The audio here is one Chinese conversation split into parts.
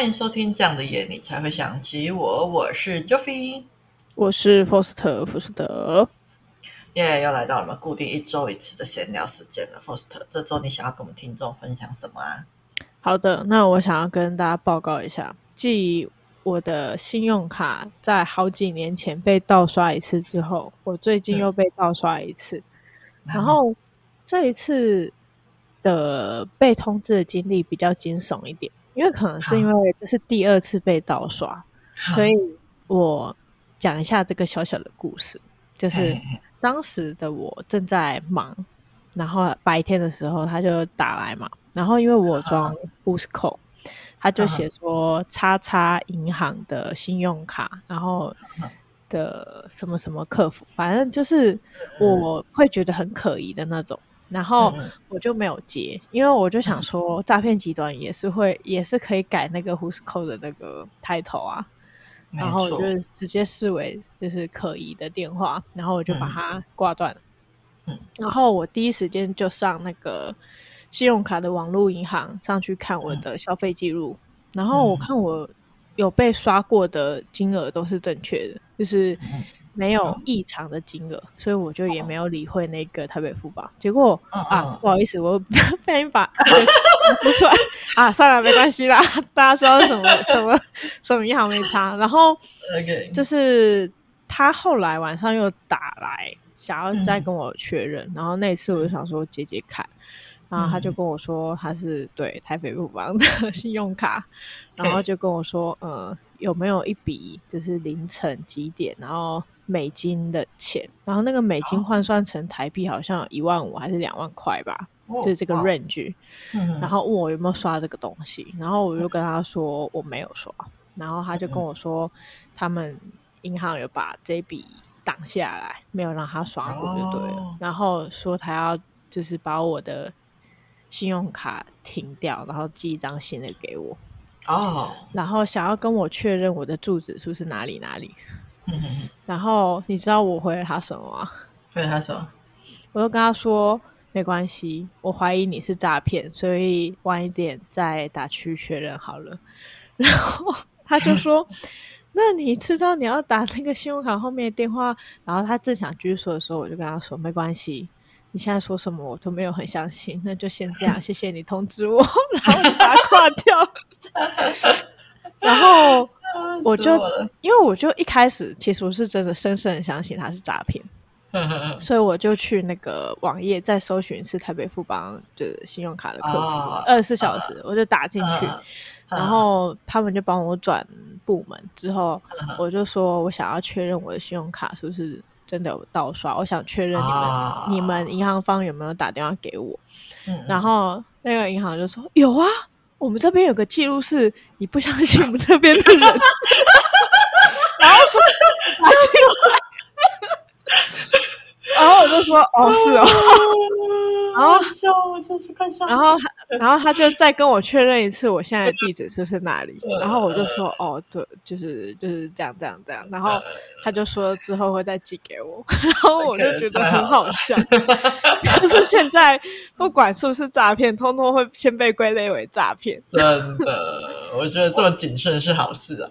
欢迎收听《这样的夜你才会想起我》，我是 Joffy，我是 Foster 福斯特。耶，yeah, 又来到我们固定一周一次的闲聊时间了。Foster，，这周你想要跟我们听众分享什么啊？好的，那我想要跟大家报告一下，继我的信用卡在好几年前被盗刷一次之后，我最近又被盗刷一次，嗯、然后这一次的被通知的经历比较惊悚一点。因为可能是因为这是第二次被盗刷，所以我讲一下这个小小的故事。就是当时的我正在忙，然后白天的时候他就打来嘛，然后因为我装 Boost Code，他就写说叉叉银行的信用卡，然后的什么什么客服，反正就是我会觉得很可疑的那种。然后我就没有接，因为我就想说，诈骗集团也是会，也是可以改那个 Who's Call 的那个 title 啊，然后我就直接视为就是可疑的电话，然后我就把它挂断。嗯，然后我第一时间就上那个信用卡的网络银行上去看我的消费记录，然后我看我有被刷过的金额都是正确的，就是。没有异常的金额，所以我就也没有理会那个台北富邦。结果啊，不好意思，我 被人把不出来啊，算了，没关系啦，大家知道什么什么什么银行没差。然后就是他后来晚上又打来，想要再跟我确认。然后那次我就想说接接看，然后他就跟我说他是对台北富邦的 信用卡，然后就跟我说呃有没有一笔就是凌晨几点，然后。美金的钱，然后那个美金换算成台币好像一万五还是两万块吧，哦、就是这个 range。然后问我有没有刷这个东西，然后我就跟他说我没有刷，然后他就跟我说他们银行有把这笔挡下来，没有让他刷过就对了。哦、然后说他要就是把我的信用卡停掉，然后寄一张新的给我。哦，然后想要跟我确认我的住址是不是哪里哪里。然后你知道我回了他什么吗？回了他什么？我就跟他说没关系，我怀疑你是诈骗，所以晚一点再打去确认好了。然后他就说：“那你知道你要打那个信用卡后面的电话？”然后他正想继续说的时候，我就跟他说：“没关系，你现在说什么我都没有很相信，那就先这样，谢谢你通知我。”然后把他挂掉。然后。我就因为我就一开始其实我是真的深深的相信他是诈骗，所以我就去那个网页再搜寻是台北富邦就是信用卡的客服，二十四小时我就打进去，然后他们就帮我转部门，之后我就说我想要确认我的信用卡是不是真的有盗刷，我想确认你们你们银行方有没有打电话给我，然后那个银行就说有啊。我们这边有个记录是，你不相信我们这边的人，然后说拿进来，然后我就说哦是哦，然后笑我真是快笑，然后然后他就再跟我确认一次我现在的地址是不是哪里，然后我就说哦对，就是就是这样这样这样，然后他就说之后会再寄给我，然后我就觉得很好笑，就是现在不管是不是诈骗，通通会先被归类为诈骗。真的，我觉得这么谨慎是好事啊。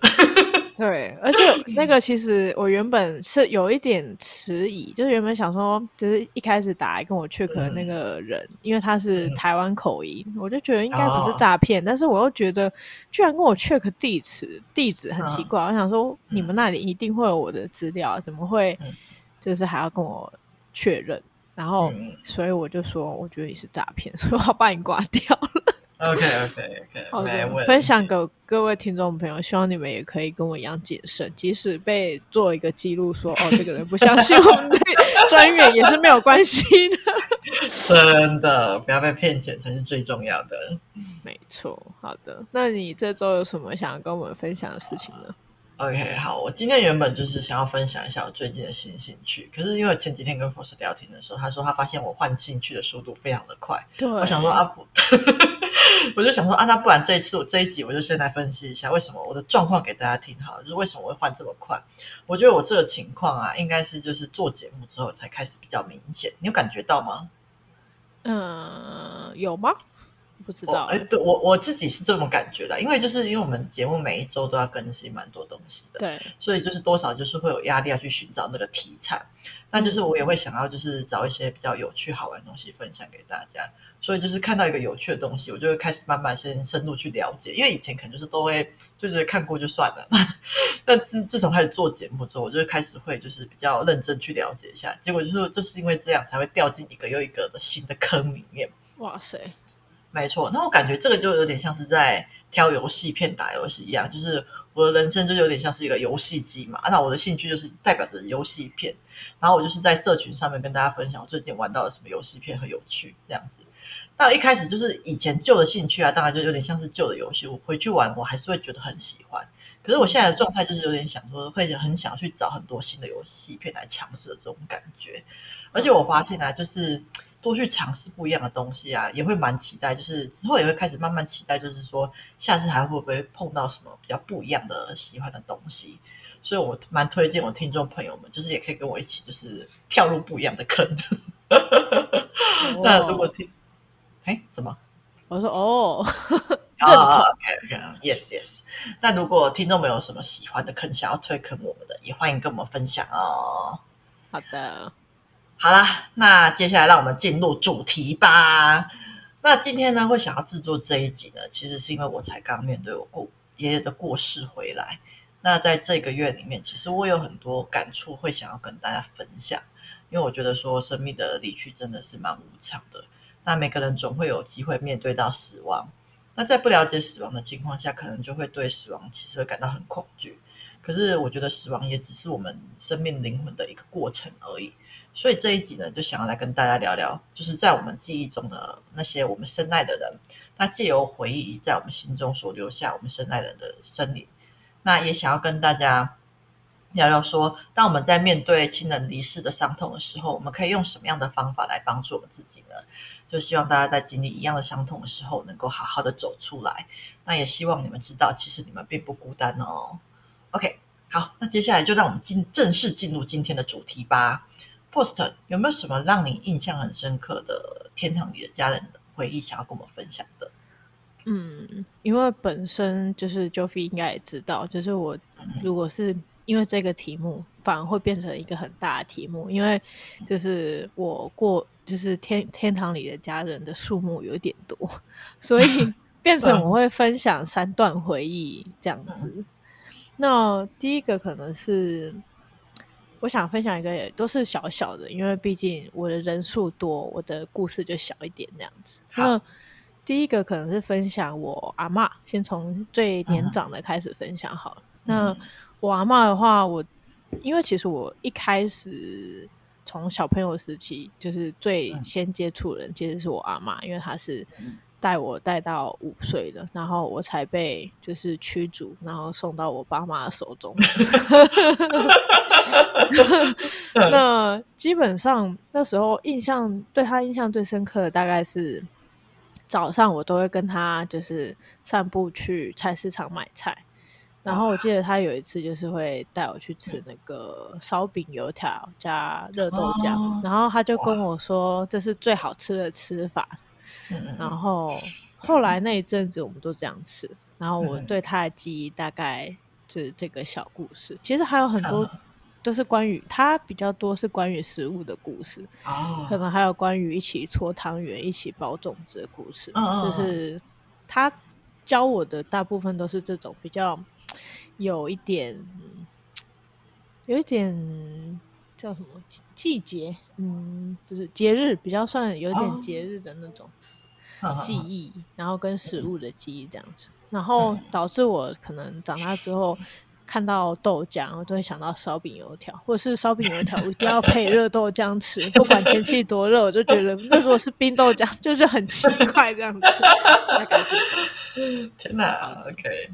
对，而且那个其实我原本是有一点迟疑，就是原本想说，就是一开始打来跟我 check 的那。个人，嗯、因为他是台湾口音，嗯、我就觉得应该不是诈骗，哦、但是我又觉得居然跟我 check 地址，地址很奇怪，哦、我想说你们那里一定会有我的资料，怎么会就是还要跟我确认？然后所以我就说，我觉得你是诈骗，所以我要把你挂掉了。OK OK OK，好的，分享给各位听众朋友，希望你们也可以跟我一样谨慎，即使被做一个记录说哦，这个人不相信我们的专员也是没有关系的。真的，不要被骗钱才是最重要的。没错，好的，那你这周有什么想要跟我们分享的事情呢？OK，好，我今天原本就是想要分享一下我最近的新兴趣，可是因为前几天跟 Force 聊天的时候，他说他发现我换兴趣的速度非常的快，对，我想说啊不，我就想说啊，那不然这一次我这一集我就先来分析一下为什么我的状况给大家听好了，就是为什么我会换这么快？我觉得我这个情况啊，应该是就是做节目之后才开始比较明显，你有感觉到吗？嗯，有吗？不知道。哎，对我我自己是这么感觉的，因为就是因为我们节目每一周都要更新蛮多东西的，对，所以就是多少就是会有压力要去寻找那个题材。那就是我也会想要就是找一些比较有趣好玩的东西分享给大家。所以就是看到一个有趣的东西，我就会开始慢慢先深入去了解。因为以前可能就是都会就是看过就算了，那自自从开始做节目之后，我就开始会就是比较认真去了解一下。结果就是就是因为这样，才会掉进一个又一个的新的坑里面。哇塞，没错。那我感觉这个就有点像是在挑游戏片打游戏一样，就是我的人生就有点像是一个游戏机嘛。那我的兴趣就是代表着游戏片，然后我就是在社群上面跟大家分享我最近玩到了什么游戏片很有趣这样子。那一开始就是以前旧的兴趣啊，当然就有点像是旧的游戏，我回去玩我还是会觉得很喜欢。可是我现在的状态就是有点想说，会很想去找很多新的游戏片来尝试的这种感觉。而且我发现啊，就是多去尝试不一样的东西啊，也会蛮期待。就是之后也会开始慢慢期待，就是说下次还会不会碰到什么比较不一样的喜欢的东西。所以我蛮推荐我听众朋友们，就是也可以跟我一起，就是跳入不一样的坑。那如果听。哎，怎么？我说哦，啊、oh,，OK，Yes，Yes、okay, okay.。那如果听众们有什么喜欢的坑，想要推坑我们的，也欢迎跟我们分享哦。好的，好啦，那接下来让我们进入主题吧。那今天呢，会想要制作这一集呢，其实是因为我才刚面对我过爷爷的过世回来。那在这个月里面，其实我有很多感触，会想要跟大家分享。因为我觉得说，生命的离去真的是蛮无常的。那每个人总会有机会面对到死亡，那在不了解死亡的情况下，可能就会对死亡其实会感到很恐惧。可是我觉得死亡也只是我们生命灵魂的一个过程而已。所以这一集呢，就想要来跟大家聊聊，就是在我们记忆中的那些我们深爱的人，那借由回忆在我们心中所留下我们深爱人的生灵。那也想要跟大家聊聊说，当我们在面对亲人离世的伤痛的时候，我们可以用什么样的方法来帮助我们自己呢？就希望大家在经历一样的伤痛的时候，能够好好的走出来。那也希望你们知道，其实你们并不孤单哦。OK，好，那接下来就让我们进正式进入今天的主题吧。Faust，有没有什么让你印象很深刻的天堂里的家人的回忆，想要跟我们分享的？嗯，因为本身就是 Joffy 应该也知道，就是我如果是因为这个题目，反而会变成一个很大的题目，因为就是我过。就是天天堂里的家人的数目有点多，所以变成我会分享三段回忆这样子。那第一个可能是我想分享一个，也都是小小的，因为毕竟我的人数多，我的故事就小一点那样子。那第一个可能是分享我阿嬷，先从最年长的开始分享好了。那我阿嬷的话，我因为其实我一开始。从小朋友时期，就是最先接触的人，其实是我阿嬷，因为她是带我带到五岁的，然后我才被就是驱逐，然后送到我爸妈的手中。那基本上那时候印象对他印象最深刻的，大概是早上我都会跟他就是散步去菜市场买菜。然后我记得他有一次就是会带我去吃那个烧饼油条加热豆浆，哦，然后他就跟我说这是最好吃的吃法。然后后来那一阵子我们都这样吃，然后我对他的记忆大概是这个小故事。其实还有很多都是关于他比较多是关于食物的故事，可能还有关于一起搓汤圆、一起包粽子的故事。就是他教我的大部分都是这种比较。有一点，有一点叫什么季节？嗯，不是节日，比较算有点节日的那种记忆，哦，然后跟食物的记忆这样子，然后导致我可能长大之后看到豆浆，我都会想到烧饼油条，或者是烧饼油条，我一定要配热豆浆吃，不管天气多热，我就觉得那如果是冰豆浆，就是很奇怪这样子。大概是 天哪，OK。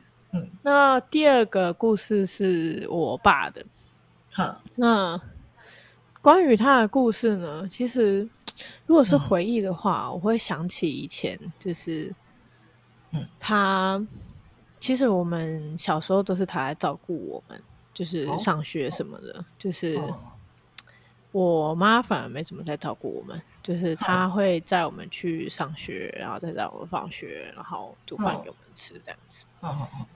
那第二个故事是我爸的。好，那关于他的故事呢？其实如果是回忆的话，嗯、我会想起以前，就是，嗯，他其实我们小时候都是他来照顾我们，就是上学什么的，哦、就是、哦、我妈反而没怎么在照顾我们，就是她。会载我们去上学，然后再载我们放学，然后煮饭给我们吃这样子。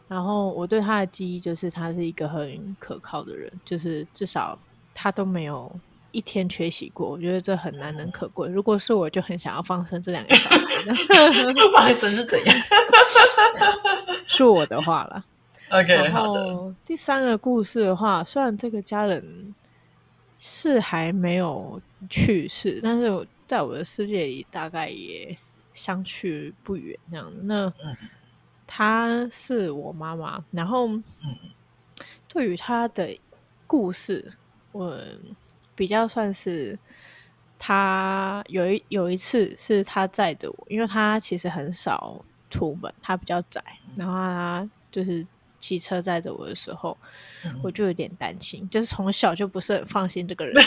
然后我对他的记忆就是他是一个很可靠的人，就是至少他都没有一天缺席过。我觉得这很难能可贵。如果是我，就很想要放生这两个小孩。放生是怎样？是我的话了。OK，然后第三个故事的话，虽然这个家人是还没有去世，但是在我的世界里大概也相去不远这样子。那她是我妈妈，然后对于她的故事，我比较算是他有一有一次是他载着我，因为他其实很少出门，他比较宅，然后他就是。骑车载着我的时候，嗯、我就有点担心，就是从小就不是很放心这个人。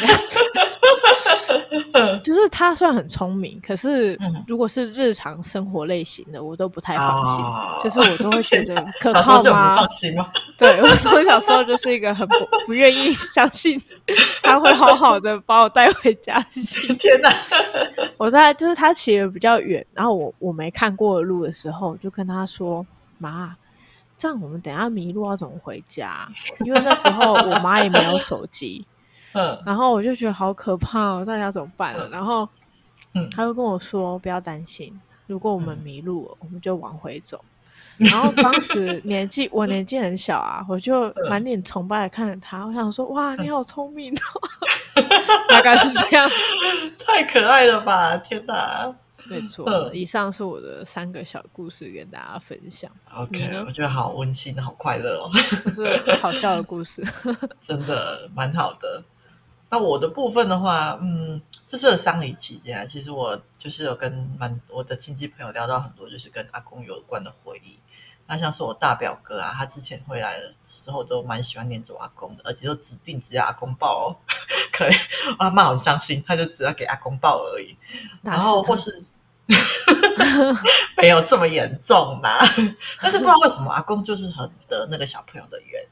就是他虽然很聪明，可是如果是日常生活类型的，我都不太放心。哦、就是我都会觉得可靠吗？放心吗？对，我从小时候就是一个很不不愿意相信他会好好的把我带回家。天哪！我在就是他骑的比较远，然后我我没看过的路的时候，就跟他说：“妈。”这样我们等下迷路要怎么回家？因为那时候我妈也没有手机，嗯，然后我就觉得好可怕哦，大家怎么办了？然后，嗯，他就跟我说不要担心，如果我们迷路了，我们就往回走。然后当时年纪我年纪很小啊，我就满脸崇拜的看着他，我想说哇，你好聪明哦，大概是这样，太可爱了吧！天哪！没错，以上是我的三个小故事跟大家分享。OK，我觉得好温馨，好快乐哦，是好笑的故事，真的蛮好的。那我的部分的话，嗯，这次的丧礼期间啊，其实我就是有跟蛮我的亲戚朋友聊到很多，就是跟阿公有关的回忆。那像是我大表哥啊，他之前回来的时候都蛮喜欢黏着阿公的，而且都指定只要阿公抱哦。可以，阿妈很伤心，他就只要给阿公抱而已。然后或是。没有这么严重呐，但是不知道为什么阿公就是很得那个小朋友的缘，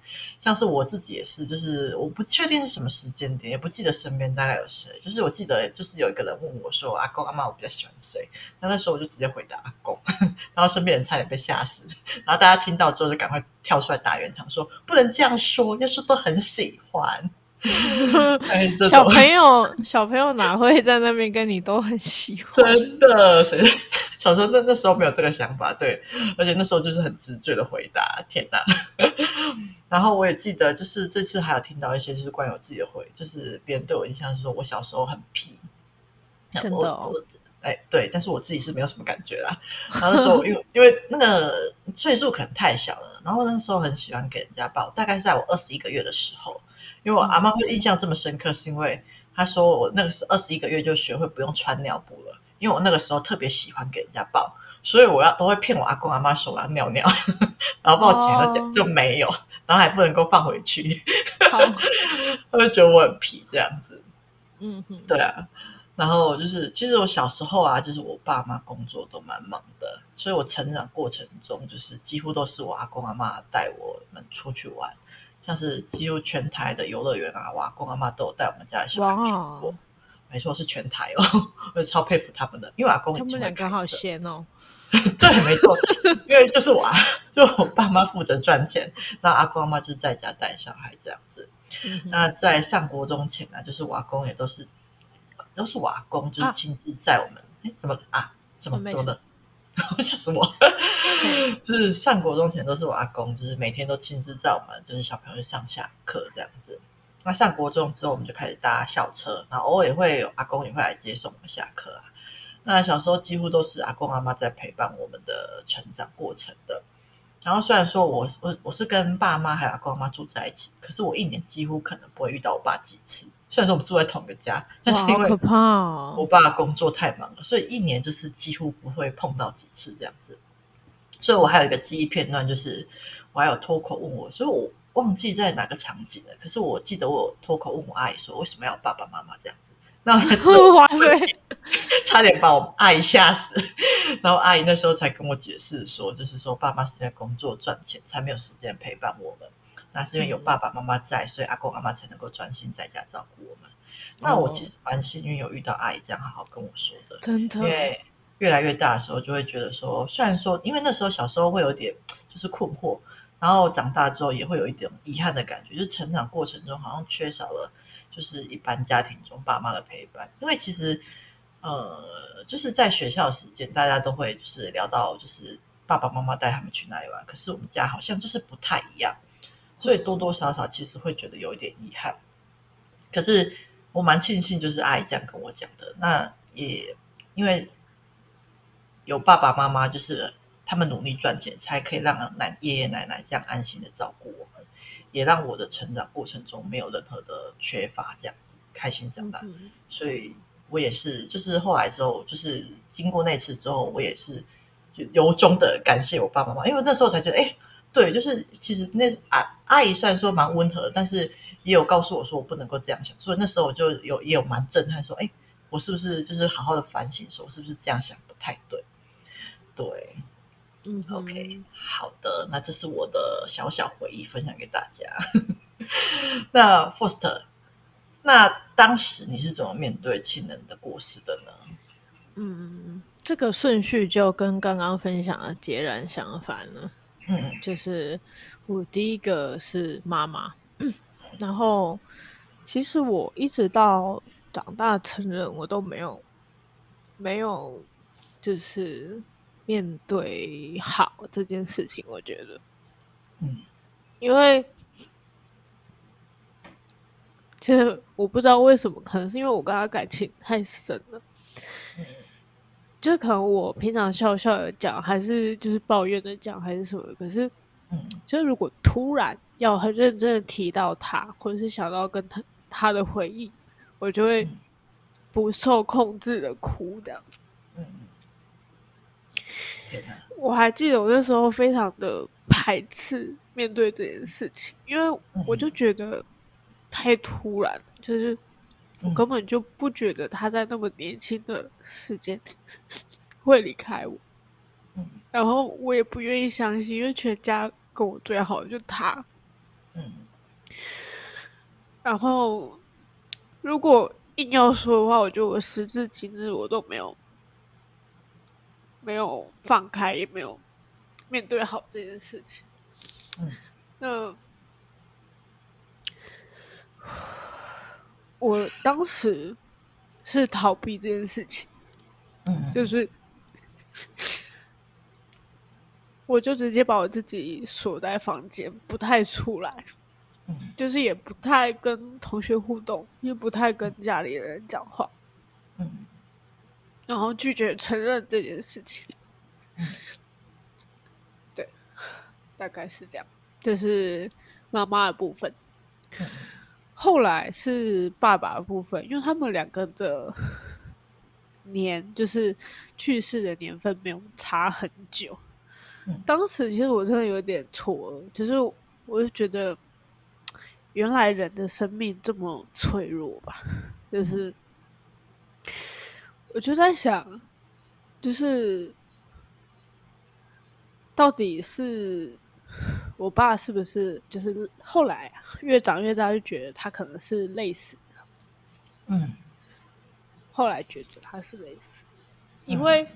像是我自己也是，就是我不确定是什么时间点，也不记得身边大概有谁，就是我记得就是有一个人问我说，阿公阿妈我比较喜欢谁，那那时候我就直接回答阿公，然后身边人差点被吓死，然后大家听到之后就赶快跳出来打圆场说不能这样说，要说都很喜欢。小朋友，小朋友哪会在那边跟你都很喜欢？真的，谁 小时候那那时候没有这个想法，对，而且那时候就是很直觉的回答。天哪！然后我也记得，就是这次还有听到一些就是关于我自己的回，就是别人对我印象是说我小时候很皮。真的哦？哎，对，但是我自己是没有什么感觉啦。然后那时候因为因为那个岁数可能太小了，然后那时候很喜欢给人家抱，大概是在我二十一个月的时候。因为我阿妈会印象这么深刻，是因为她说我那个时候二十一个月就学会不用穿尿布了，因为我那个时候特别喜欢给人家抱，所以我要都会骗我阿公阿妈说我要尿尿，然后抱起来就就没有，然后还不能够放回去，他 会觉得我很皮这样子。嗯哼，对啊，然后就是其实我小时候啊，就是我爸妈工作都蛮忙的，所以我成长过程中就是几乎都是我阿公阿妈带我们出去玩。像是几乎全台的游乐园啊，瓦工阿妈都有带我们家的小孩去过。没错，是全台哦，我超佩服他们的，因为阿公他们两个好闲哦。对，没错，因为就是我，就我爸妈负责赚钱，那阿公阿妈就是在家带小孩这样子。嗯、那在上国中前呢，就是我阿公也都是都是我阿公，就是亲自载我们。哎、啊，怎么啊？怎么多的？吓死我！就是上国中前都是我阿公，就是每天都亲自载我们，就是小朋友上下课这样子。那上国中之后，我们就开始搭校车，然后偶尔也会有阿公也会来接送我们下课啊。那小时候几乎都是阿公阿妈在陪伴我们的成长过程的。然后虽然说我我我是跟爸妈还有阿公阿妈住在一起，可是我一年几乎可能不会遇到我爸几次。虽然说我们住在同一个家，但是因为我爸工作太忙了，所以一年就是几乎不会碰到几次这样子。所以我还有一个记忆片段，就是我还有脱口问我，所以我忘记在哪个场景了。可是我记得我脱口问我阿姨说，为什么要爸爸妈妈这样子？那 哇塞，差点把我阿姨吓死。然后阿姨那时候才跟我解释说，就是说爸妈是在工作赚钱，才没有时间陪伴我们。那是因为有爸爸妈妈在，所以阿公阿妈才能够专心在家照顾我们。那我其实蛮幸运，有遇到阿姨这样好好跟我说的，真的。因为越来越大的时候，就会觉得说，虽然说，因为那时候小时候会有点就是困惑，然后长大之后也会有一点遗憾的感觉，就是成长过程中好像缺少了，就是一般家庭中爸妈的陪伴。因为其实，呃，就是在学校时间，大家都会就是聊到，就是爸爸妈妈带他们去哪里玩，可是我们家好像就是不太一样，所以多多少少其实会觉得有一点遗憾。可是我蛮庆幸，就是阿姨这样跟我讲的，那也因为。有爸爸妈妈，就是他们努力赚钱，才可以让奶爷爷奶奶这样安心的照顾我们，也让我的成长过程中没有任何的缺乏，这样子开心长大。嗯、所以，我也是，就是后来之后，就是经过那次之后，我也是由衷的感谢我爸爸妈妈，因为那时候才觉得，哎，对，就是其实那阿阿姨虽然说蛮温和，但是也有告诉我说我不能够这样想，所以那时候我就有也有蛮震撼，说，哎，我是不是就是好好的反省，说我是不是这样想不太对。对，嗯，OK，好的，那这是我的小小回忆，分享给大家。那 Faust，那当时你是怎么面对亲人的过世的呢？嗯，这个顺序就跟刚刚分享的截然相反了。嗯，就是我第一个是妈妈，然后其实我一直到长大成人，我都没有没有就是。面对好这件事情，我觉得，嗯，因为其实我不知道为什么，可能是因为我跟他感情太深了，嗯，就可能我平常笑笑的讲，还是就是抱怨的讲，还是什么，可是，嗯，就如果突然要很认真的提到他，或者是想到跟他他的回忆，我就会不受控制的哭这样子，嗯。我还记得我那时候非常的排斥面对这件事情，因为我就觉得太突然，就是我根本就不觉得他在那么年轻的时间会离开我，然后我也不愿意相信，因为全家跟我最好的就他，然后如果硬要说的话，我觉得我时至今日我都没有。没有放开，也没有面对好这件事情。嗯，那我当时是逃避这件事情。嗯，就是我就直接把我自己锁在房间，不太出来。嗯，就是也不太跟同学互动，也不太跟家里人讲话。嗯。然后拒绝承认这件事情，对，大概是这样。这是妈妈的部分，后来是爸爸的部分，因为他们两个的年，就是去世的年份没有差很久。当时其实我真的有点错愕，就是我就觉得，原来人的生命这么脆弱吧，就是。我就在想，就是到底是我爸是不是就是后来越长越大就觉得他可能是累死的，嗯，后来觉得他是累死，因为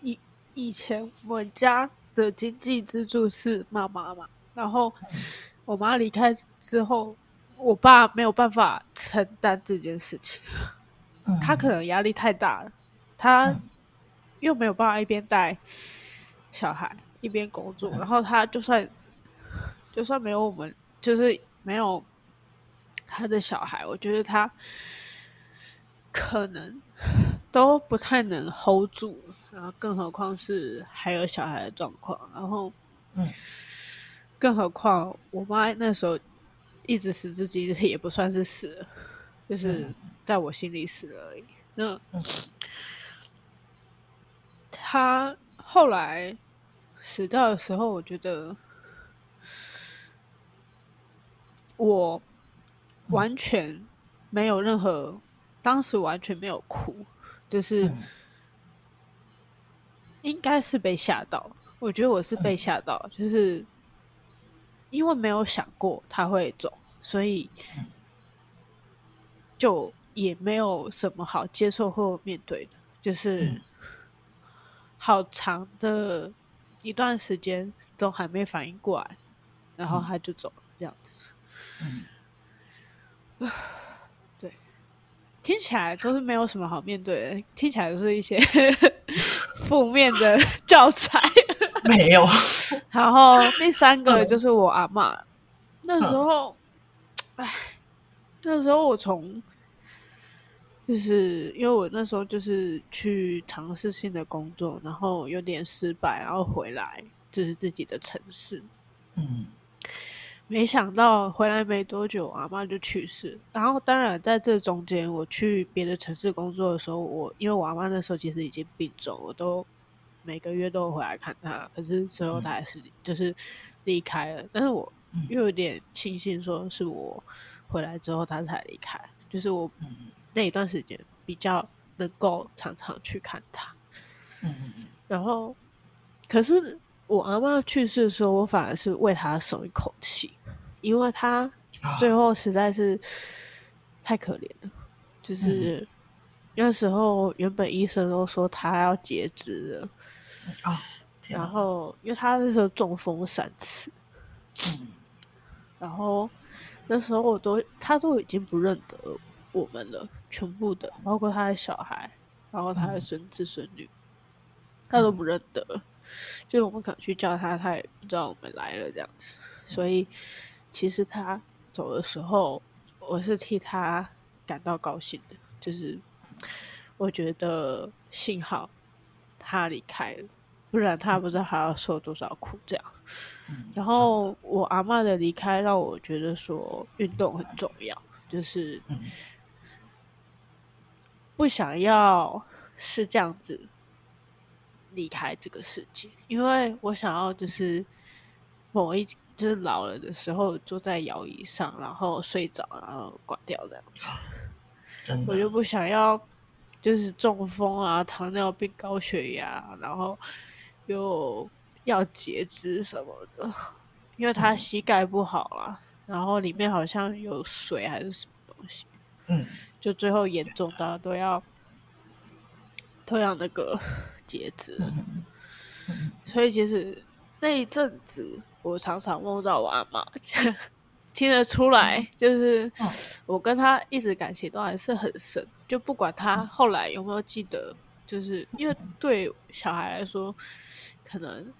以以前我们家的经济支柱是妈妈嘛，然后我妈离开之后，我爸没有办法承担这件事情。他可能压力太大了，他又没有办法一边带小孩一边工作，然后他就算就算没有我们，就是没有他的小孩，我觉得他可能都不太能 hold 住，然后更何况是还有小孩的状况，然后嗯，更何况我妈那时候一直死至今日也不算是死了，就是。在我心里死了而已。那他后来死掉的时候，我觉得我完全没有任何，当时完全没有哭，就是应该是被吓到。我觉得我是被吓到，就是因为没有想过他会走，所以。就也没有什么好接受或面对的，就是好长的一段时间都还没反应过来，然后他就走了，这样子。嗯，对，听起来都是没有什么好面对的，听起来都是一些 负面的教材。没有。然后第三个就是我阿嬷，那时候，哎，那时候我从，就是因为我那时候就是去尝试性的工作，然后有点失败，然后回来就是自己的城市，嗯，没想到回来没多久，阿妈就去世。然后当然在这中间，我去别的城市工作的时候，我因为我阿妈那时候其实已经病重，我都。每个月都会回来看他，可是最后他还是就是离开了。嗯、但是我又有点庆幸，说是我回来之后他才离开。就是我那一段时间比较能够常常去看他。嗯、然后，可是我阿妈去世的时候，我反而是为他松一口气，因为他最后实在是太可怜了。就是、嗯、那时候原本医生都说他要截肢了。啊，哦、然后因为他那时候中风三次，嗯，然后那时候我都他都已经不认得我们了，全部的，包括他的小孩，然后他的孙子孙女，嗯、他都不认得，就是我们可能去叫他，他也不知道我们来了这样子，所以其实他走的时候，我是替他感到高兴的，就是我觉得幸好他离开了。不然他不知道还要受多少苦，这样。嗯、然后我阿嬷的离开让我觉得说运动很重要，就是不想要是这样子离开这个世界，因为我想要就是某一就是老了的时候坐在摇椅上，然后睡着，然后挂掉这样子。我就不想要就是中风啊、糖尿病、高血压，然后。又要截肢什么的，因为他膝盖不好啦，嗯、然后里面好像有水还是什么东西，嗯，就最后严重到都要都要那个截肢，嗯嗯、所以其实那一阵子我常常梦到我阿妈，听得出来，就是我跟他一直感情都还是很深，就不管他后来有没有记得，就是因为对小孩来说。可能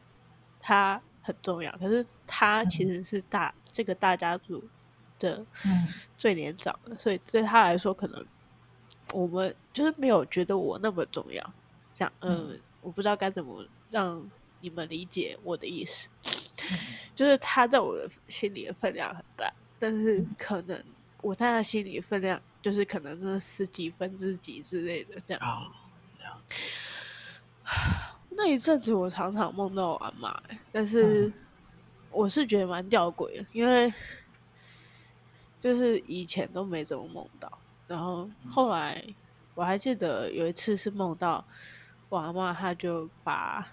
他很重要，可是他其实是大、嗯、这个大家族的最年长的，嗯、所以对他来说，可能我们就是没有觉得我那么重要。这样，嗯，嗯，我不知道该怎么让你们理解我的意思。嗯、就是他在我的心里的分量很大，但是可能我在他心里的分量就是可能是十几分之几之类的这样。哦，这样。那一阵子，我常常梦到我阿嬷，但是我是觉得蛮吊诡的，因为就是以前都没怎么梦到，然后后来我还记得有一次是梦到我阿嬷，她就把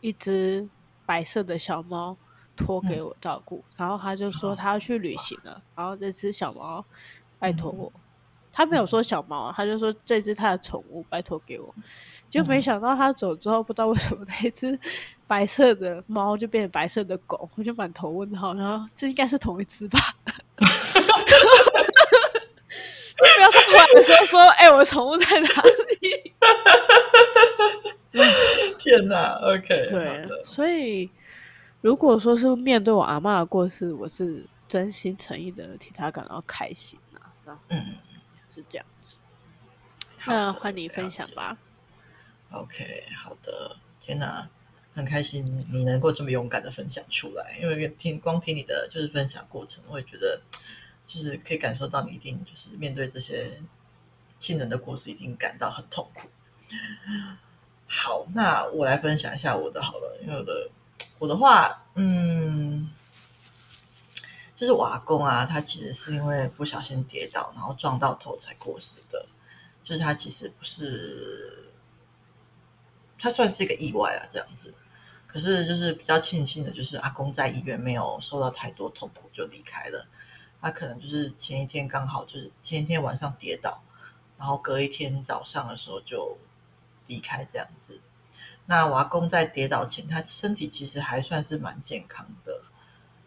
一只白色的小猫托给我照顾，然后她就说她要去旅行了，然后这只小猫拜托我，她没有说小猫，她就说这只她的宠物拜托给我。就没想到她走之后，不知道为什么那只白色的猫就变成白色的狗，我就满头问号。然后这应该是同一只吧？不要他回来的时候说：“哎、欸，我的宠物在哪里？” 天哪！OK，对，所以如果说是面对我阿嬷的过世，我是真心诚意的替他感到开心啊。嗯，是这样子。那换你分享吧。OK，好的，天哪，很开心你能够这么勇敢的分享出来，因为听光听你的就是分享过程，我会觉得就是可以感受到你一定就是面对这些亲人的故事，一定感到很痛苦。好，那我来分享一下我的好了，因为我的我的话，嗯，就是我阿公啊，他其实是因为不小心跌倒，然后撞到头才过世的，就是他其实不是。他算是一个意外啊，这样子。可是就是比较庆幸的，就是阿公在医院没有受到太多痛苦就离开了。他可能就是前一天刚好就是前一天晚上跌倒，然后隔一天早上的时候就离开这样子。那我阿公在跌倒前，他身体其实还算是蛮健康的，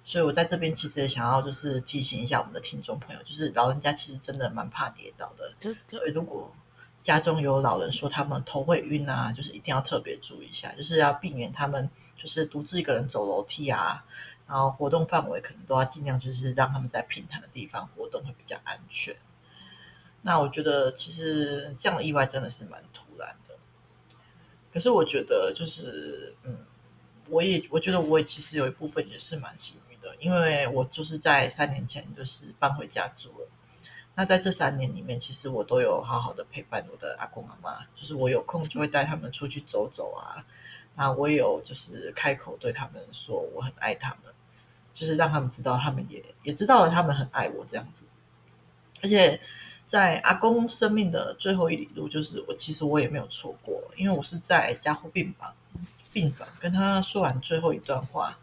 所以我在这边其实也想要就是提醒一下我们的听众朋友，就是老人家其实真的蛮怕跌倒的，所以如果家中有老人说他们头会晕啊，就是一定要特别注意一下，就是要避免他们就是独自一个人走楼梯啊，然后活动范围可能都要尽量就是让他们在平坦的地方活动会比较安全。那我觉得其实这样的意外真的是蛮突然的。可是我觉得，就是嗯，我也我觉得我也其实有一部分也是蛮幸运的，因为我就是在三年前就是搬回家住了。那在这三年里面，其实我都有好好的陪伴我的阿公妈妈，就是我有空就会带他们出去走走啊。那我也有就是开口对他们说我很爱他们，就是让他们知道他们也也知道了他们很爱我这样子，而且。在阿公生命的最后一里路，就是我其实我也没有错过，因为我是在加护病房病房跟他说完最后一段话，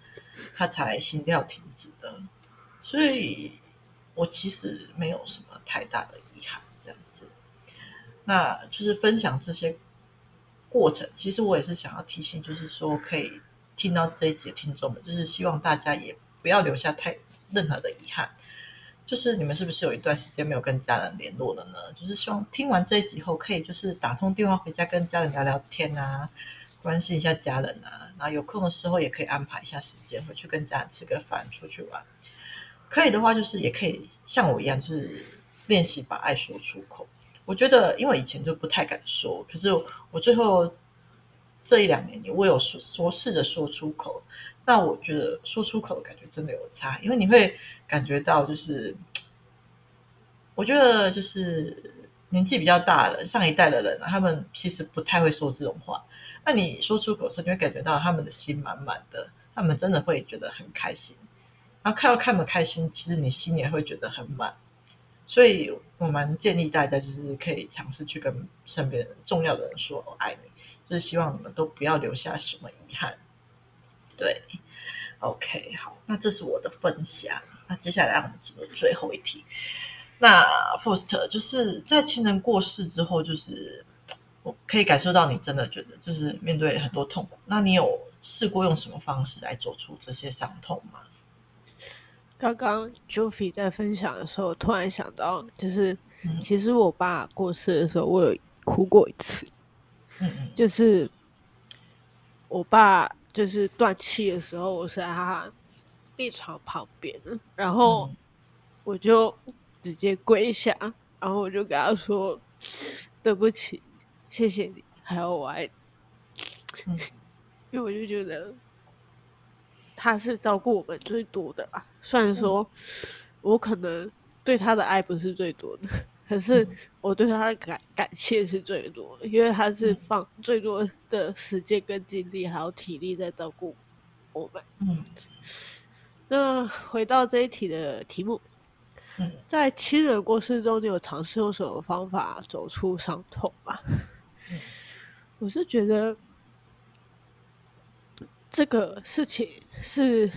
他才心跳停止的，所以我其实没有什么太大的遗憾，这样子。那就是分享这些过程，其实我也是想要提醒，就是说可以听到这一集的听众们，就是希望大家也不要留下太任何的遗憾。就是你们是不是有一段时间没有跟家人联络了呢？就是希望听完这一集后，可以就是打通电话回家跟家人聊聊天啊，关心一下家人啊。然后有空的时候也可以安排一下时间回去跟家人吃个饭，出去玩。可以的话，就是也可以像我一样，就是练习把爱说出口。我觉得，因为以前就不太敢说，可是我最后这一两年，我有说说试着说出口。那我觉得说出口的感觉真的有差，因为你会感觉到，就是我觉得就是年纪比较大的上一代的人，他们其实不太会说这种话。那你说出口时候，你会感觉到他们的心满满的，他们真的会觉得很开心。然后看到他们开心，其实你心也会觉得很满。所以我蛮建议大家，就是可以尝试去跟身边重要的人说“我爱你”，就是希望你们都不要留下什么遗憾。对，OK，好，那这是我的分享。那接下来让我们进入最后一题。那 First 就是在亲人过世之后，就是我可以感受到你真的觉得就是面对很多痛苦。那你有试过用什么方式来走出这些伤痛吗？刚刚 Joffy 在分享的时候，突然想到，就是、嗯、其实我爸过世的时候，我有哭过一次。嗯嗯，就是我爸。就是断气的时候，我是在他病床旁边，然后我就直接跪下，然后我就跟他说：“对不起，谢谢你，还有我爱你。”嗯，因为我就觉得他是照顾我们最多的啊，虽然说我可能对他的爱不是最多的。可是我对他的感感谢是最多的，因为他是放最多的时间跟精力还有体力在照顾我们。嗯，那回到这一题的题目，在亲人过世中，你有尝试用什么方法走出伤痛吗？我是觉得这个事情是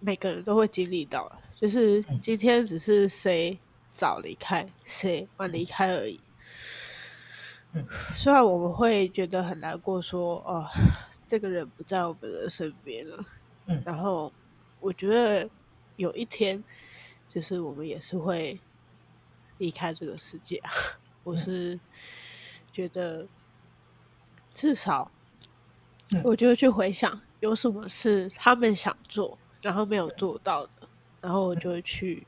每个人都会经历到的，就是今天只是谁。早离开，谁晚离开而已。嗯，虽然我们会觉得很难过说，说哦，这个人不在我们的身边了。嗯，然后我觉得有一天，就是我们也是会离开这个世界。我是觉得，至少，我就会去回想有什么是他们想做，然后没有做到的，然后我就会去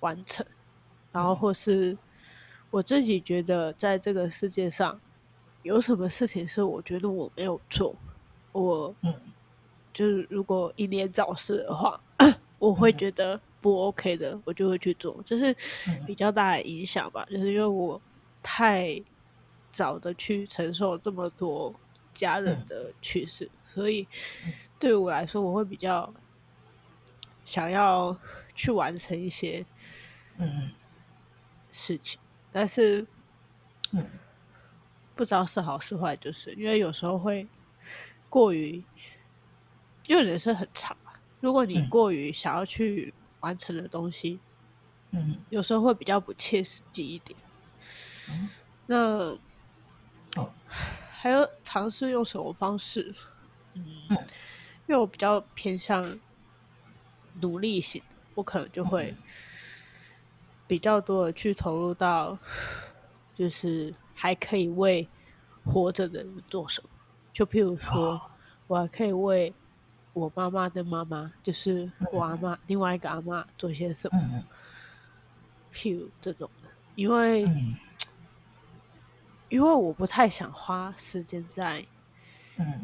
完成。然后，或是我自己觉得，在这个世界上，有什么事情是我觉得我没有做，我，就是如果英年早逝的话，我会觉得不 OK 的，我就会去做，就是比较大的影响吧。就是因为我太早的去承受这么多家人的去世，所以对我来说，我会比较想要去完成一些，嗯。事情，但是，嗯，不知道是好是坏，就是因为有时候会过于，因为人生很长，如果你过于想要去完成的东西，嗯，有时候会比较不切实际一点。嗯、那哦，还有尝试用什么方式？嗯，因为我比较偏向努力型，我可能就会比较多的去投入到，就是还可以为活着的人做什么。就譬如说，我还可以为我妈妈的妈妈，就是我阿妈另外一个阿妈做些什么。譬如这种的，因为因为我不太想花时间在。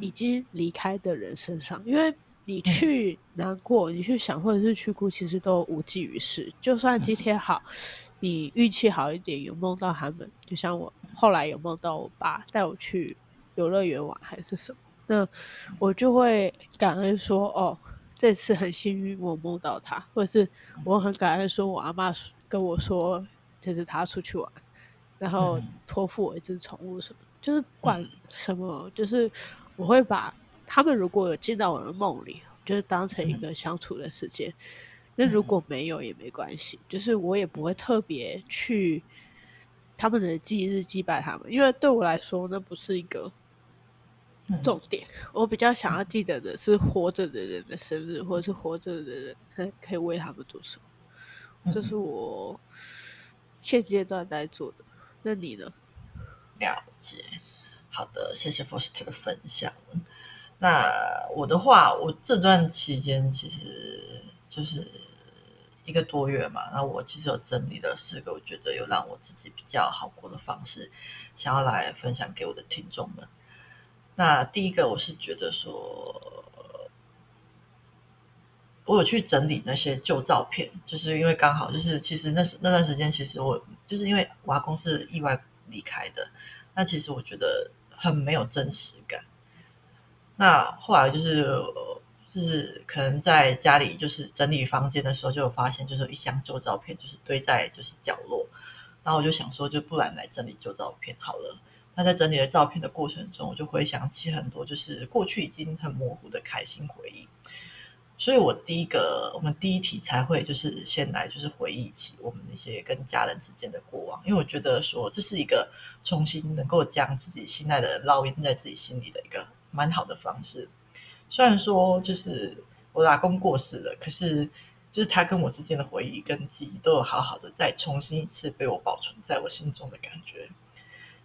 已经离开的人身上，因为你去难过，你去想，或者是去哭，其实都无济于事。就算今天好，你运气好一点，有梦到他们，就像我后来有梦到我爸带我去游乐园玩，还是什么，那我就会感恩说，哦，这次很幸运我梦到他，或者是我很感恩说，我阿妈跟我说，就是他出去玩，然后托付我一只宠物什么，就是管什么，就是。我会把他们如果有进到我的梦里，就是当成一个相处的时间。那、嗯、如果没有也没关系，就是我也不会特别去他们的忌日祭拜他们，因为对我来说那不是一个重点。嗯、我比较想要记得的是活着的人的生日，或者是活着的人可以为他们做什么。这是我现阶段在做的。那你呢？了解。好的，谢谢 Foster 的分享。那我的话，我这段期间其实就是一个多月嘛。那我其实有整理了四个，我觉得有让我自己比较好过的方式，想要来分享给我的听众们。那第一个，我是觉得说，我有去整理那些旧照片，就是因为刚好就是其实那时那段时间，其实我就是因为我阿公是意外离开的。那其实我觉得。很没有真实感。那后来就是，就是可能在家里就是整理房间的时候，就有发现，就是一箱旧照片，就是堆在就是角落。然后我就想说，就不然来整理旧照片好了。那在整理的照片的过程中，我就回想起很多就是过去已经很模糊的开心回忆。所以我第一个，我们第一题才会就是先来就是回忆起我们那些跟家人之间的过往，因为我觉得说这是一个重新能够将自己心爱的人烙印在自己心里的一个蛮好的方式。虽然说就是我老公过世了，可是就是他跟我之间的回忆跟记忆都有好好的再重新一次被我保存在我心中的感觉。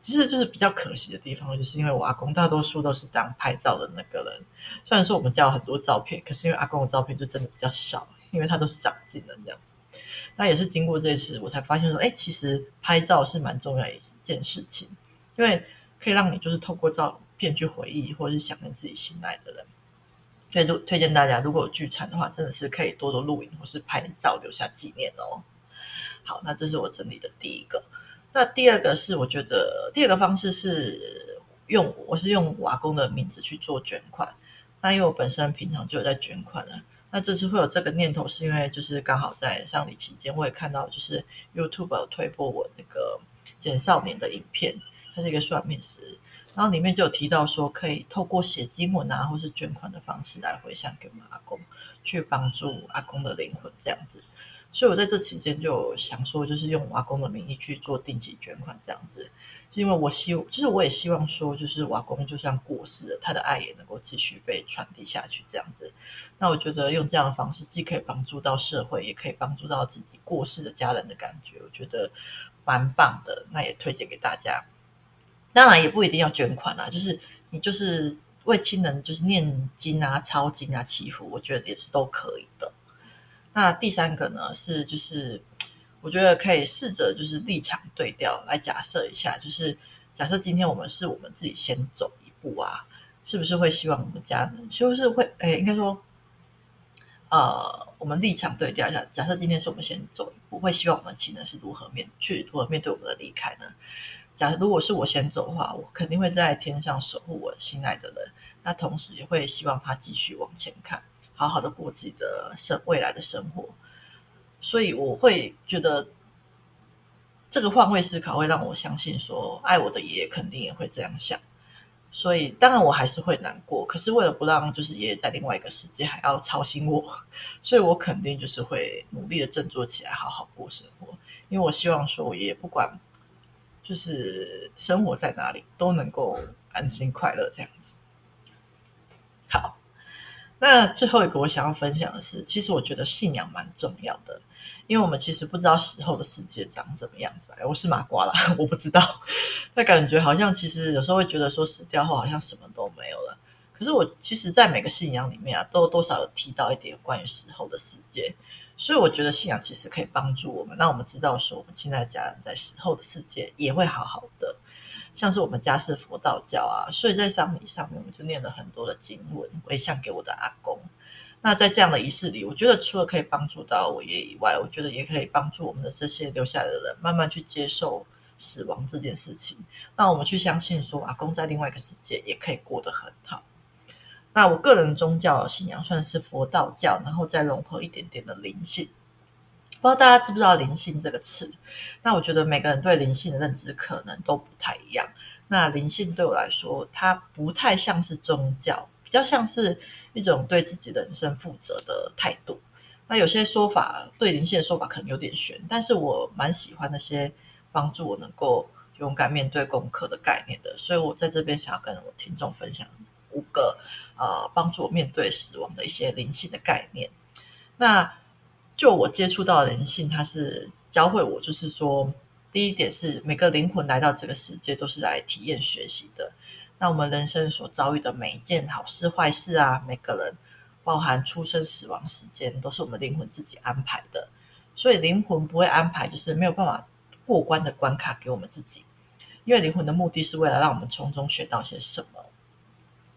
其实就是比较可惜的地方，就是因为我阿公大多数都是当拍照的那个人。虽然说我们家有很多照片，可是因为阿公的照片就真的比较少，因为他都是长进的这样子。那也是经过这次，我才发现说，哎，其实拍照是蛮重要一件事情，因为可以让你就是透过照片去回忆，或者是想念自己心爱的人。所以就推荐大家，如果有聚餐的话，真的是可以多多录影或是拍照留下纪念哦。好，那这是我整理的第一个。那第二个是，我觉得第二个方式是用，我是用我阿公的名字去做捐款。那因为我本身平常就有在捐款了，那这次会有这个念头，是因为就是刚好在上礼期间，我也看到就是 YouTube 有推播我那个简少年的影片，他是一个算命师，然后里面就有提到说，可以透过写经文啊，或是捐款的方式来回向给我们阿公，去帮助阿公的灵魂这样子。所以我在这期间就想说，就是用瓦工的名义去做定期捐款这样子，就因为我希，就是我也希望说，就是瓦工就算过世了，他的爱也能够继续被传递下去这样子。那我觉得用这样的方式，既可以帮助到社会，也可以帮助到自己过世的家人的感觉，我觉得蛮棒的。那也推荐给大家。当然也不一定要捐款啊，就是你就是为亲人就是念经啊、抄经啊、祈福，我觉得也是都可以的。那第三个呢，是就是我觉得可以试着就是立场对调来假设一下，就是假设今天我们是我们自己先走一步啊，是不是会希望我们家人就是会诶，应该说，呃，我们立场对调一下，假设今天是我们先走一步，会希望我们亲人是如何面去如何面对我们的离开呢？假如果是我先走的话，我肯定会在天上守护我心爱的人，那同时也会希望他继续往前看。好好的过自己的生未来的生活，所以我会觉得这个换位思考会让我相信说，爱我的爷爷肯定也会这样想。所以当然我还是会难过。可是为了不让就是爷爷在另外一个世界还要操心我，所以我肯定就是会努力的振作起来，好好过生活。因为我希望说，我爷爷不管就是生活在哪里，都能够安心快乐这样子。好，那最后一个我想要分享的是，其实我觉得信仰蛮重要的，因为我们其实不知道死后的世界长怎么样子。我是麻瓜啦，我不知道。那感觉好像其实有时候会觉得说死掉后好像什么都没有了。可是我其实，在每个信仰里面啊，都多少有提到一点关于死后的世界。所以我觉得信仰其实可以帮助我们，让我们知道说，我们亲爱的家人在死后的世界也会好好的。像是我们家是佛道教啊，所以在丧礼上面我们就念了很多的经文，回向给我的阿公。那在这样的仪式里，我觉得除了可以帮助到我爷以外，我觉得也可以帮助我们的这些留下来的人，慢慢去接受死亡这件事情。那我们去相信说，阿公在另外一个世界也可以过得很好。那我个人宗教信仰算是佛道教，然后再融合一点点的灵性。不知道大家知不知道“灵性”这个词？那我觉得每个人对灵性的认知可能都不太一样。那灵性对我来说，它不太像是宗教，比较像是一种对自己人生负责的态度。那有些说法对灵性的说法可能有点玄，但是我蛮喜欢那些帮助我能够勇敢面对功课的概念的。所以我在这边想要跟我听众分享五个呃帮助我面对死亡的一些灵性的概念。那就我接触到的灵性，它是教会我，就是说，第一点是每个灵魂来到这个世界都是来体验学习的。那我们人生所遭遇的每一件好事坏事啊，每个人包含出生死亡时间，都是我们灵魂自己安排的。所以灵魂不会安排就是没有办法过关的关卡给我们自己，因为灵魂的目的是为了让我们从中学到些什么。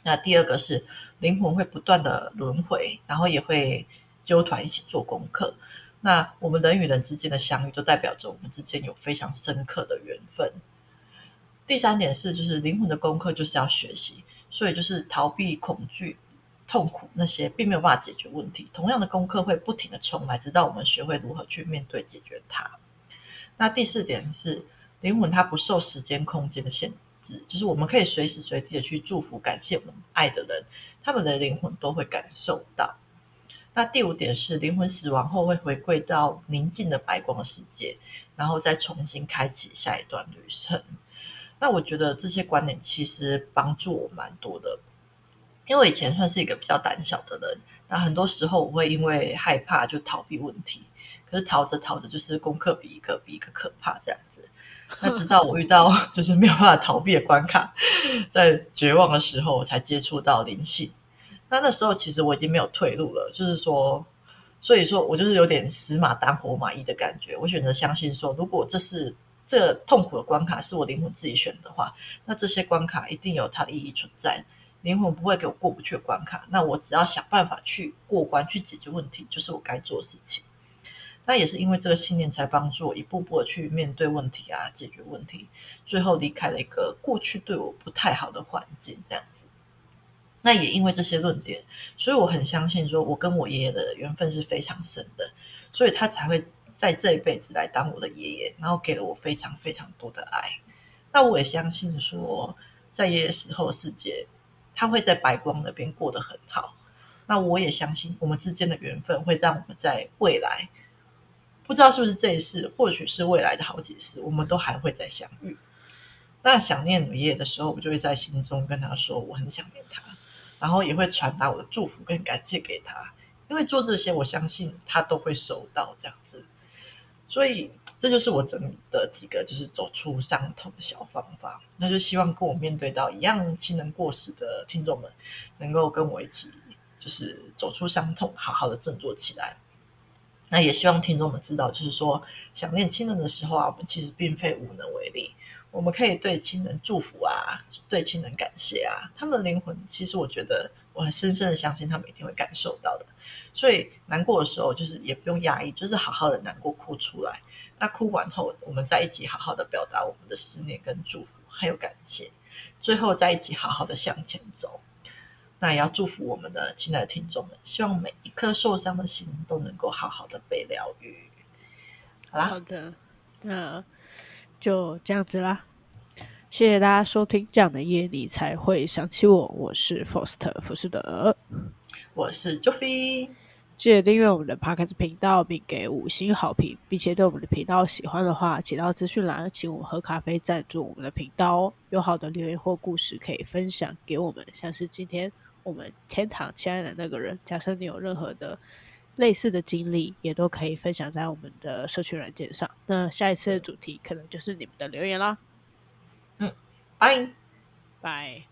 那第二个是灵魂会不断的轮回，然后也会。纠团一起做功课，那我们人与人之间的相遇，都代表着我们之间有非常深刻的缘分。第三点是，就是灵魂的功课就是要学习，所以就是逃避恐惧、痛苦那些，并没有办法解决问题。同样的功课会不停的重来，直到我们学会如何去面对、解决它。那第四点是，灵魂它不受时间、空间的限制，就是我们可以随时随地的去祝福、感谢我们爱的人，他们的灵魂都会感受到。那第五点是，灵魂死亡后会回归到宁静的白光世界，然后再重新开启下一段旅程。那我觉得这些观点其实帮助我蛮多的，因为我以前算是一个比较胆小的人，那很多时候我会因为害怕就逃避问题，可是逃着逃着就是功课比一个比一个可怕这样子。那直到我遇到就是没有办法逃避的关卡，在绝望的时候，我才接触到灵性。那那时候其实我已经没有退路了，就是说，所以说我就是有点死马当活马医的感觉。我选择相信说，如果这是这个痛苦的关卡是我灵魂自己选的话，那这些关卡一定有它的意义存在。灵魂不会给我过不去的关卡，那我只要想办法去过关，去解决问题，就是我该做的事情。那也是因为这个信念，才帮助我一步步的去面对问题啊，解决问题，最后离开了一个过去对我不太好的环境，这样子。那也因为这些论点，所以我很相信，说我跟我爷爷的缘分是非常深的，所以他才会在这一辈子来当我的爷爷，然后给了我非常非常多的爱。那我也相信说，在爷爷死后世界，他会在白光那边过得很好。那我也相信，我们之间的缘分会让我们在未来，不知道是不是这一世，或许是未来的好几世，我们都还会再相遇。那想念爷爷的时候，我就会在心中跟他说，我很想念他。然后也会传达我的祝福跟感谢给他，因为做这些，我相信他都会收到这样子。所以这就是我整的几个，就是走出伤痛的小方法。那就希望跟我面对到一样亲人过世的听众们，能够跟我一起，就是走出伤痛，好好的振作起来。那也希望听众们知道，就是说想念亲人的时候啊，我们其实并非无能为力。我们可以对亲人祝福啊，对亲人感谢啊。他们的灵魂，其实我觉得我很深深的相信，他们一定会感受到的。所以难过的时候，就是也不用压抑，就是好好的难过，哭出来。那哭完后，我们再一起好好的表达我们的思念跟祝福，还有感谢。最后再一起好好的向前走。那也要祝福我们的亲爱的听众们，希望每一颗受伤的心都能够好好的被疗愈。好啦，好的，那。就这样子啦，谢谢大家收听。这样的夜你才会想起我，我是 Faust 福士德，我是 Joffy。记得订阅我们的 Podcast 频道，并给五星好评，并且对我们的频道喜欢的话，请到资讯栏请我们喝咖啡赞助我们的频道哦。有好的留言或故事可以分享给我们，像是今天我们天堂亲爱的那个人，假设你有任何的类似的经历，也都可以分享在我们的社群软件上。那下一次的主题可能就是你们的留言啦。嗯，拜拜。